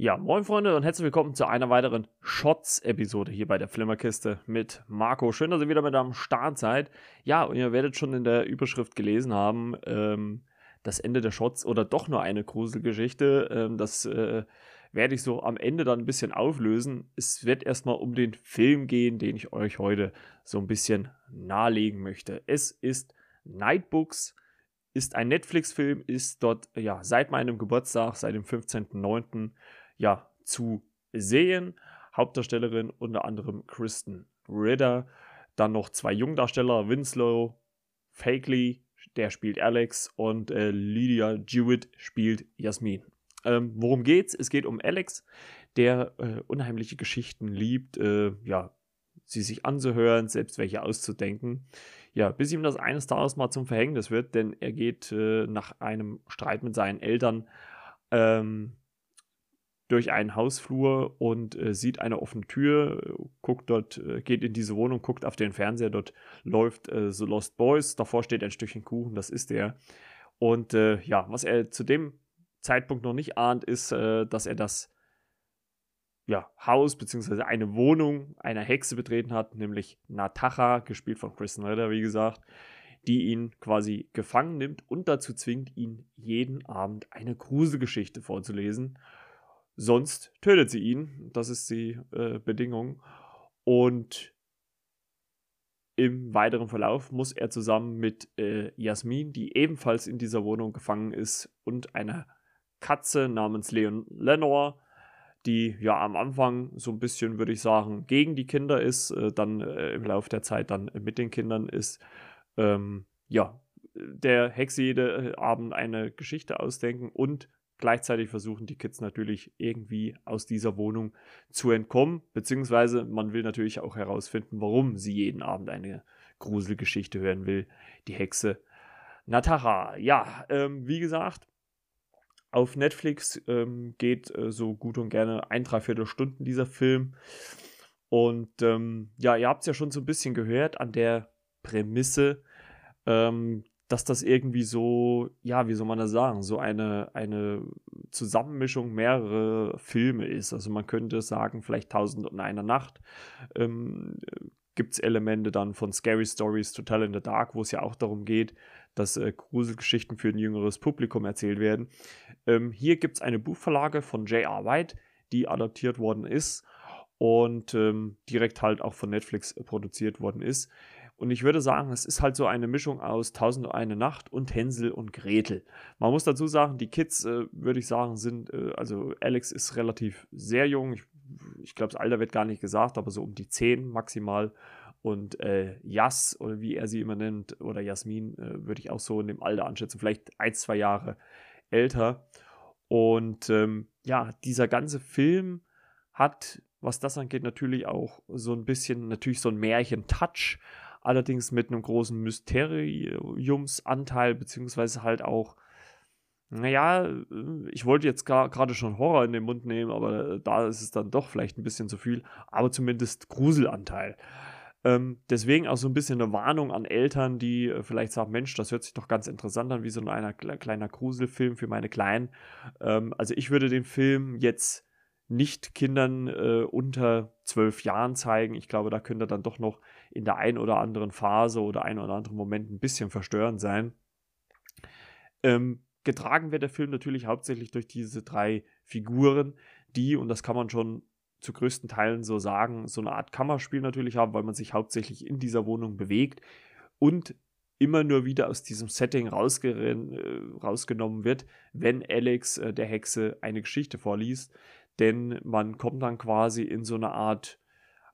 Ja, moin Freunde und herzlich willkommen zu einer weiteren Shots-Episode hier bei der Flimmerkiste mit Marco. Schön, dass ihr wieder mit am Start seid. Ja, und ihr werdet schon in der Überschrift gelesen haben, ähm, das Ende der Shots oder doch nur eine Gruselgeschichte. Ähm, das äh, werde ich so am Ende dann ein bisschen auflösen. Es wird erstmal um den Film gehen, den ich euch heute so ein bisschen nahelegen möchte. Es ist Nightbooks ist ein Netflix-Film, ist dort ja seit meinem Geburtstag, seit dem 15.09 ja, zu sehen. Hauptdarstellerin unter anderem Kristen Ritter. Dann noch zwei Jungdarsteller, Winslow, Fakely, der spielt Alex und äh, Lydia Jewett spielt Jasmin. Ähm, worum geht's? Es geht um Alex, der äh, unheimliche Geschichten liebt, äh, ja, sie sich anzuhören, selbst welche auszudenken. Ja, bis ihm das eines Tages mal zum Verhängnis wird, denn er geht äh, nach einem Streit mit seinen Eltern ähm, durch einen Hausflur und äh, sieht eine offene Tür, guckt dort, äh, geht in diese Wohnung, guckt auf den Fernseher, dort läuft äh, The Lost Boys, davor steht ein Stückchen Kuchen, das ist er. Und äh, ja, was er zu dem Zeitpunkt noch nicht ahnt, ist, äh, dass er das ja, Haus bzw. eine Wohnung einer Hexe betreten hat, nämlich Natacha, gespielt von Kristen Ritter, wie gesagt, die ihn quasi gefangen nimmt und dazu zwingt, ihn jeden Abend eine Gruselgeschichte vorzulesen. Sonst tötet sie ihn. Das ist die äh, Bedingung. Und im weiteren Verlauf muss er zusammen mit äh, Jasmin, die ebenfalls in dieser Wohnung gefangen ist, und einer Katze namens Leon Lenore, die ja am Anfang so ein bisschen, würde ich sagen, gegen die Kinder ist, äh, dann äh, im Laufe der Zeit dann mit den Kindern ist, ähm, ja, der Hexe jeden Abend eine Geschichte ausdenken und Gleichzeitig versuchen die Kids natürlich irgendwie aus dieser Wohnung zu entkommen, beziehungsweise man will natürlich auch herausfinden, warum sie jeden Abend eine Gruselgeschichte hören will. Die Hexe Natara. Ja, ähm, wie gesagt, auf Netflix ähm, geht äh, so gut und gerne ein, dreiviertel Stunden dieser Film. Und ähm, ja, ihr habt es ja schon so ein bisschen gehört an der Prämisse. Ähm, dass das irgendwie so, ja, wie soll man das sagen, so eine, eine Zusammenmischung mehrerer Filme ist. Also man könnte sagen, vielleicht Tausend und eine Nacht. Ähm, Gibt es Elemente dann von Scary Stories Total in the Dark, wo es ja auch darum geht, dass äh, Gruselgeschichten für ein jüngeres Publikum erzählt werden. Ähm, hier gibt es eine Buchverlage von J.R. White, die adaptiert worden ist und ähm, direkt halt auch von Netflix produziert worden ist. Und ich würde sagen, es ist halt so eine Mischung aus Tausend und eine Nacht und Hänsel und Gretel. Man muss dazu sagen, die Kids, äh, würde ich sagen, sind, äh, also Alex ist relativ sehr jung. Ich, ich glaube, das Alter wird gar nicht gesagt, aber so um die zehn maximal. Und äh, Jas, oder wie er sie immer nennt, oder Jasmin, äh, würde ich auch so in dem Alter anschätzen, vielleicht ein, zwei Jahre älter. Und ähm, ja, dieser ganze Film hat, was das angeht, natürlich auch so ein bisschen, natürlich so ein Märchen-Touch allerdings mit einem großen Mysteriumsanteil, beziehungsweise halt auch, naja, ich wollte jetzt gerade schon Horror in den Mund nehmen, aber da ist es dann doch vielleicht ein bisschen zu viel, aber zumindest Gruselanteil. Ähm, deswegen auch so ein bisschen eine Warnung an Eltern, die äh, vielleicht sagen, Mensch, das hört sich doch ganz interessant an, wie so ein einer, kleiner Gruselfilm für meine Kleinen. Ähm, also ich würde den Film jetzt nicht Kindern äh, unter zwölf Jahren zeigen. Ich glaube, da könnte dann doch noch in der einen oder anderen Phase oder ein oder anderen Moment ein bisschen verstörend sein. Ähm, getragen wird der Film natürlich hauptsächlich durch diese drei Figuren, die, und das kann man schon zu größten Teilen so sagen, so eine Art Kammerspiel natürlich haben, weil man sich hauptsächlich in dieser Wohnung bewegt und immer nur wieder aus diesem Setting äh, rausgenommen wird, wenn Alex äh, der Hexe eine Geschichte vorliest denn man kommt dann quasi in so eine Art,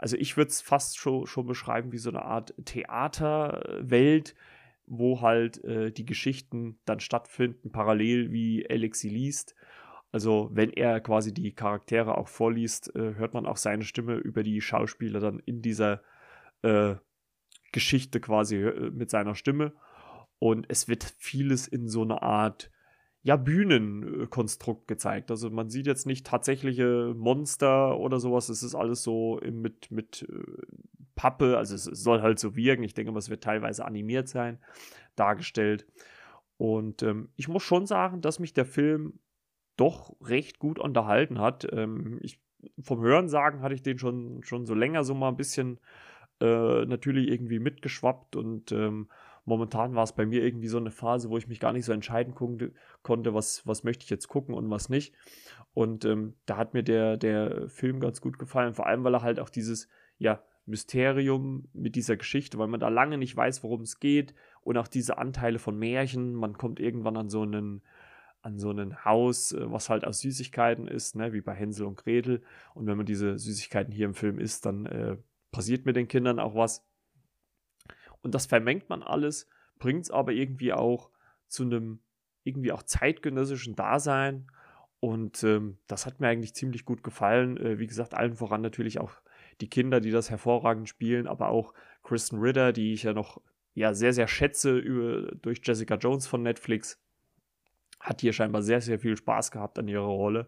also ich würde es fast schon, schon beschreiben wie so eine Art Theaterwelt, wo halt äh, die Geschichten dann stattfinden, parallel wie Alex sie liest. Also wenn er quasi die Charaktere auch vorliest, äh, hört man auch seine Stimme über die Schauspieler dann in dieser äh, Geschichte quasi äh, mit seiner Stimme. Und es wird vieles in so eine Art ja, Bühnenkonstrukt gezeigt. Also man sieht jetzt nicht tatsächliche Monster oder sowas. Es ist alles so mit, mit äh, Pappe, also es soll halt so wirken. Ich denke mal, es wird teilweise animiert sein, dargestellt. Und ähm, ich muss schon sagen, dass mich der Film doch recht gut unterhalten hat. Ähm, ich, vom Hörensagen hatte ich den schon, schon so länger so mal ein bisschen äh, natürlich irgendwie mitgeschwappt und ähm, momentan war es bei mir irgendwie so eine Phase, wo ich mich gar nicht so entscheiden konnte, was, was möchte ich jetzt gucken und was nicht. Und ähm, da hat mir der, der Film ganz gut gefallen, vor allem weil er halt auch dieses, ja, Mysterium mit dieser Geschichte, weil man da lange nicht weiß, worum es geht und auch diese Anteile von Märchen. Man kommt irgendwann an so einen an so ein Haus, äh, was halt aus Süßigkeiten ist, ne, wie bei Hänsel und Gretel. Und wenn man diese Süßigkeiten hier im Film isst, dann äh, passiert mit den Kindern auch was. Und das vermengt man alles, bringt es aber irgendwie auch zu einem irgendwie auch zeitgenössischen Dasein. Und ähm, das hat mir eigentlich ziemlich gut gefallen. Äh, wie gesagt, allen voran natürlich auch die Kinder, die das hervorragend spielen, aber auch Kristen Ritter, die ich ja noch ja, sehr, sehr schätze über, durch Jessica Jones von Netflix hat hier scheinbar sehr, sehr viel Spaß gehabt an ihrer Rolle.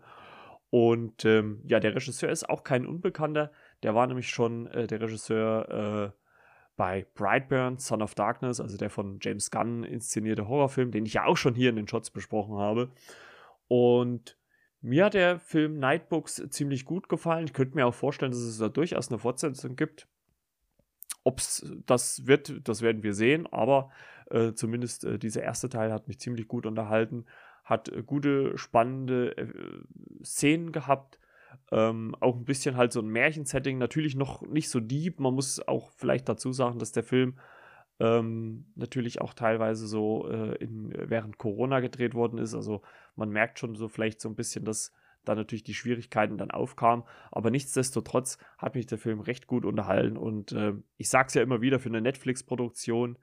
Und ähm, ja, der Regisseur ist auch kein Unbekannter. Der war nämlich schon äh, der Regisseur äh, bei Brightburn, Son of Darkness, also der von James Gunn inszenierte Horrorfilm, den ich ja auch schon hier in den Shots besprochen habe. Und mir hat der Film Nightbooks ziemlich gut gefallen. Ich könnte mir auch vorstellen, dass es da durchaus eine Fortsetzung gibt. Ob es das wird, das werden wir sehen, aber äh, zumindest äh, dieser erste Teil hat mich ziemlich gut unterhalten hat äh, gute, spannende äh, Szenen gehabt. Ähm, auch ein bisschen halt so ein Märchensetting, natürlich noch nicht so deep. Man muss auch vielleicht dazu sagen, dass der Film ähm, natürlich auch teilweise so äh, in, während Corona gedreht worden ist. Also man merkt schon so vielleicht so ein bisschen, dass da natürlich die Schwierigkeiten dann aufkamen. Aber nichtsdestotrotz hat mich der Film recht gut unterhalten. Und äh, ich sage es ja immer wieder, für eine Netflix-Produktion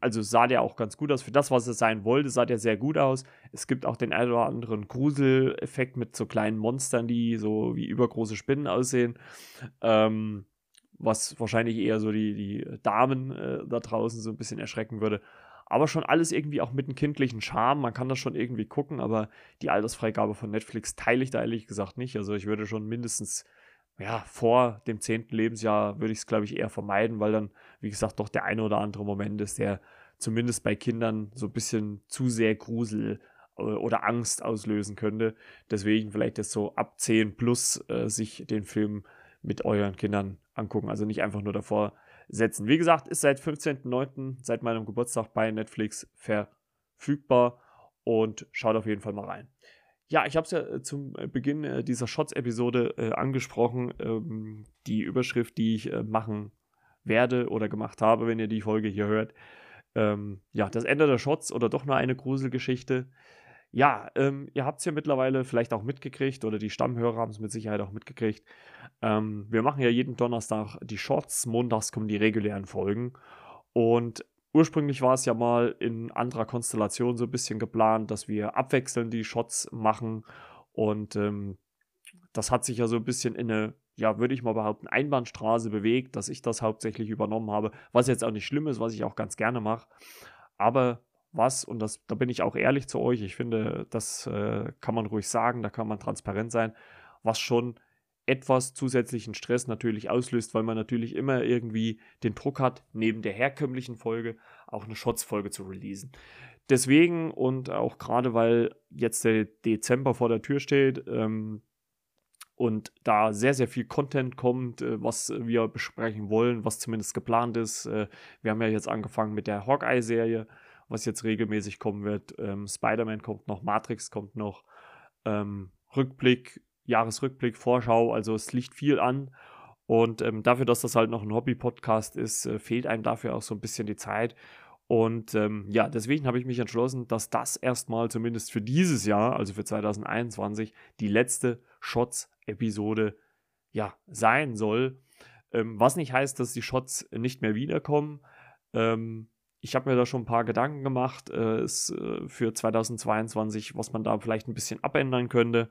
also sah der auch ganz gut aus. Für das, was er sein wollte, sah der sehr gut aus. Es gibt auch den einen oder anderen Gruseleffekt mit so kleinen Monstern, die so wie übergroße Spinnen aussehen. Ähm, was wahrscheinlich eher so die, die Damen äh, da draußen so ein bisschen erschrecken würde. Aber schon alles irgendwie auch mit einem kindlichen Charme. Man kann das schon irgendwie gucken, aber die Altersfreigabe von Netflix teile ich da ehrlich gesagt nicht. Also ich würde schon mindestens ja, vor dem zehnten Lebensjahr würde ich es, glaube ich, eher vermeiden, weil dann, wie gesagt, doch der eine oder andere Moment ist, der zumindest bei Kindern so ein bisschen zu sehr Grusel äh, oder Angst auslösen könnte. Deswegen vielleicht das so ab 10 plus äh, sich den Film mit euren Kindern angucken. Also nicht einfach nur davor setzen. Wie gesagt, ist seit 15.09., seit meinem Geburtstag bei Netflix verfügbar und schaut auf jeden Fall mal rein. Ja, ich habe es ja äh, zum äh, Beginn äh, dieser Shots-Episode angesprochen. Ähm, die Überschrift, die ich machen werde oder gemacht habe, wenn ihr die Folge hier hört. Ähm, ja, das Ende der Shots oder doch nur eine Gruselgeschichte. Ja, ähm, ihr habt es ja mittlerweile vielleicht auch mitgekriegt oder die Stammhörer haben es mit Sicherheit auch mitgekriegt. Ähm, wir machen ja jeden Donnerstag die Shots, montags kommen die regulären Folgen. Und Ursprünglich war es ja mal in anderer Konstellation so ein bisschen geplant, dass wir abwechselnd die Shots machen. Und ähm, das hat sich ja so ein bisschen in eine, ja, würde ich mal behaupten, Einbahnstraße bewegt, dass ich das hauptsächlich übernommen habe. Was jetzt auch nicht schlimm ist, was ich auch ganz gerne mache. Aber was, und das, da bin ich auch ehrlich zu euch, ich finde, das äh, kann man ruhig sagen, da kann man transparent sein, was schon etwas zusätzlichen Stress natürlich auslöst, weil man natürlich immer irgendwie den Druck hat, neben der herkömmlichen Folge auch eine Shots-Folge zu releasen. Deswegen und auch gerade weil jetzt der Dezember vor der Tür steht ähm, und da sehr, sehr viel Content kommt, äh, was wir besprechen wollen, was zumindest geplant ist. Äh, wir haben ja jetzt angefangen mit der Hawkeye-Serie, was jetzt regelmäßig kommen wird. Ähm, Spider-Man kommt noch, Matrix kommt noch. Ähm, Rückblick Jahresrückblick, Vorschau, also es liegt viel an. Und ähm, dafür, dass das halt noch ein Hobby-Podcast ist, äh, fehlt einem dafür auch so ein bisschen die Zeit. Und ähm, ja, deswegen habe ich mich entschlossen, dass das erstmal zumindest für dieses Jahr, also für 2021, die letzte Shots-Episode ja, sein soll. Ähm, was nicht heißt, dass die Shots nicht mehr wiederkommen. Ähm, ich habe mir da schon ein paar Gedanken gemacht äh, äh, für 2022, was man da vielleicht ein bisschen abändern könnte.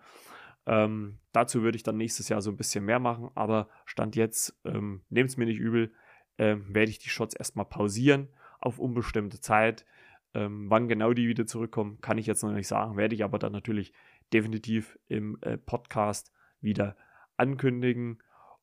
Ähm, dazu würde ich dann nächstes Jahr so ein bisschen mehr machen, aber Stand jetzt, ähm, nehmt es mir nicht übel, ähm, werde ich die Shots erstmal pausieren auf unbestimmte Zeit. Ähm, wann genau die wieder zurückkommen, kann ich jetzt noch nicht sagen, werde ich aber dann natürlich definitiv im äh, Podcast wieder ankündigen.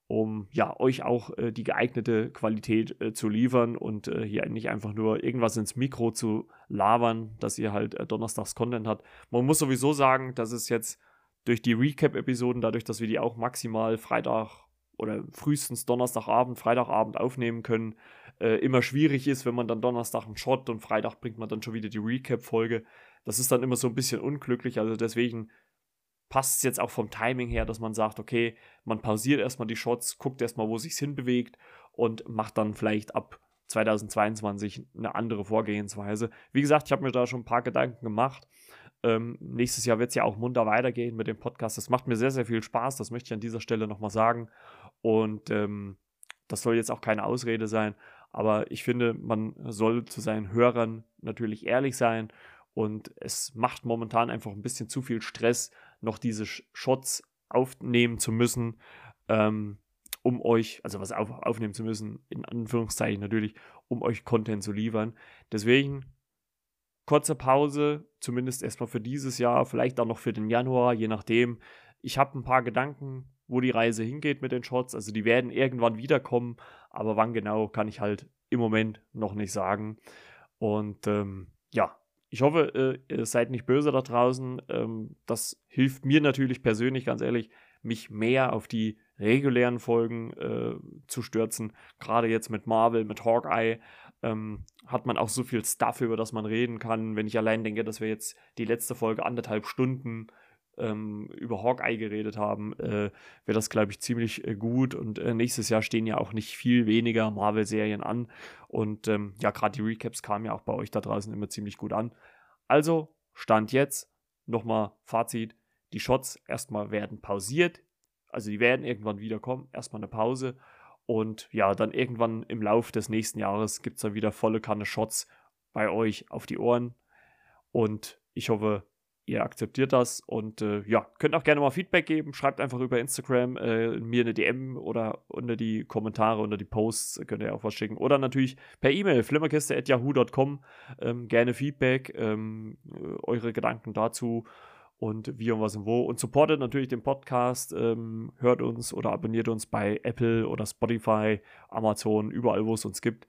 um ja euch auch äh, die geeignete Qualität äh, zu liefern und äh, hier nicht einfach nur irgendwas ins Mikro zu labern, dass ihr halt äh, donnerstags Content habt. Man muss sowieso sagen, dass es jetzt durch die Recap-Episoden, dadurch, dass wir die auch maximal Freitag oder frühestens Donnerstagabend, Freitagabend aufnehmen können, äh, immer schwierig ist, wenn man dann Donnerstag einen Shot und Freitag bringt man dann schon wieder die Recap-Folge. Das ist dann immer so ein bisschen unglücklich. Also deswegen passt es jetzt auch vom Timing her, dass man sagt, okay, man pausiert erstmal die Shots, guckt erstmal, wo sich hinbewegt und macht dann vielleicht ab 2022 eine andere Vorgehensweise. Wie gesagt, ich habe mir da schon ein paar Gedanken gemacht. Ähm, nächstes Jahr wird es ja auch munter weitergehen mit dem Podcast. Das macht mir sehr, sehr viel Spaß. Das möchte ich an dieser Stelle nochmal sagen. Und ähm, das soll jetzt auch keine Ausrede sein. Aber ich finde, man soll zu seinen Hörern natürlich ehrlich sein. Und es macht momentan einfach ein bisschen zu viel Stress, noch diese Shots aufnehmen zu müssen, ähm, um euch, also was auf, aufnehmen zu müssen, in Anführungszeichen natürlich, um euch Content zu liefern. Deswegen kurze Pause, zumindest erstmal für dieses Jahr, vielleicht auch noch für den Januar, je nachdem. Ich habe ein paar Gedanken, wo die Reise hingeht mit den Shots. Also die werden irgendwann wiederkommen, aber wann genau, kann ich halt im Moment noch nicht sagen. Und ähm, ja, ich hoffe, äh, ihr seid nicht böse da draußen. Ähm, das hilft mir natürlich persönlich, ganz ehrlich, mich mehr auf die regulären Folgen äh, zu stürzen. Gerade jetzt mit Marvel, mit Hawkeye ähm, hat man auch so viel Stuff, über das man reden kann. Wenn ich allein denke, dass wir jetzt die letzte Folge anderthalb Stunden ähm, über Hawkeye geredet haben, äh, wäre das, glaube ich, ziemlich äh, gut. Und äh, nächstes Jahr stehen ja auch nicht viel weniger Marvel-Serien an. Und ähm, ja, gerade die Recaps kamen ja auch bei euch da draußen immer ziemlich gut an. Also, Stand jetzt, nochmal Fazit, die Shots erstmal werden pausiert. Also die werden irgendwann wiederkommen, erstmal eine Pause. Und ja, dann irgendwann im Lauf des nächsten Jahres gibt es dann wieder volle Kanne Shots bei euch auf die Ohren. Und ich hoffe, ihr akzeptiert das und äh, ja, könnt auch gerne mal Feedback geben. Schreibt einfach über Instagram äh, mir eine DM oder unter die Kommentare, unter die Posts könnt ihr auch was schicken. Oder natürlich per E-Mail, flimmerkiste.yahoo.com. Ähm, gerne Feedback, ähm, eure Gedanken dazu und wie und was und wo. Und supportet natürlich den Podcast, ähm, hört uns oder abonniert uns bei Apple oder Spotify, Amazon, überall, wo es uns gibt.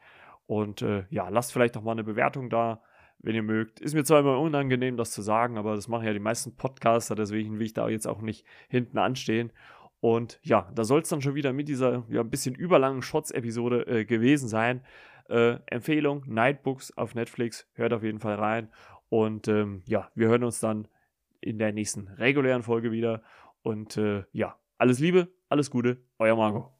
Und äh, ja, lasst vielleicht auch mal eine Bewertung da wenn ihr mögt. Ist mir zwar immer unangenehm, das zu sagen, aber das machen ja die meisten Podcaster, deswegen will ich da jetzt auch nicht hinten anstehen. Und ja, da soll es dann schon wieder mit dieser ja, ein bisschen überlangen Shots-Episode äh, gewesen sein. Äh, Empfehlung: Nightbooks auf Netflix. Hört auf jeden Fall rein. Und ähm, ja, wir hören uns dann in der nächsten regulären Folge wieder. Und äh, ja, alles Liebe, alles Gute, euer Marco.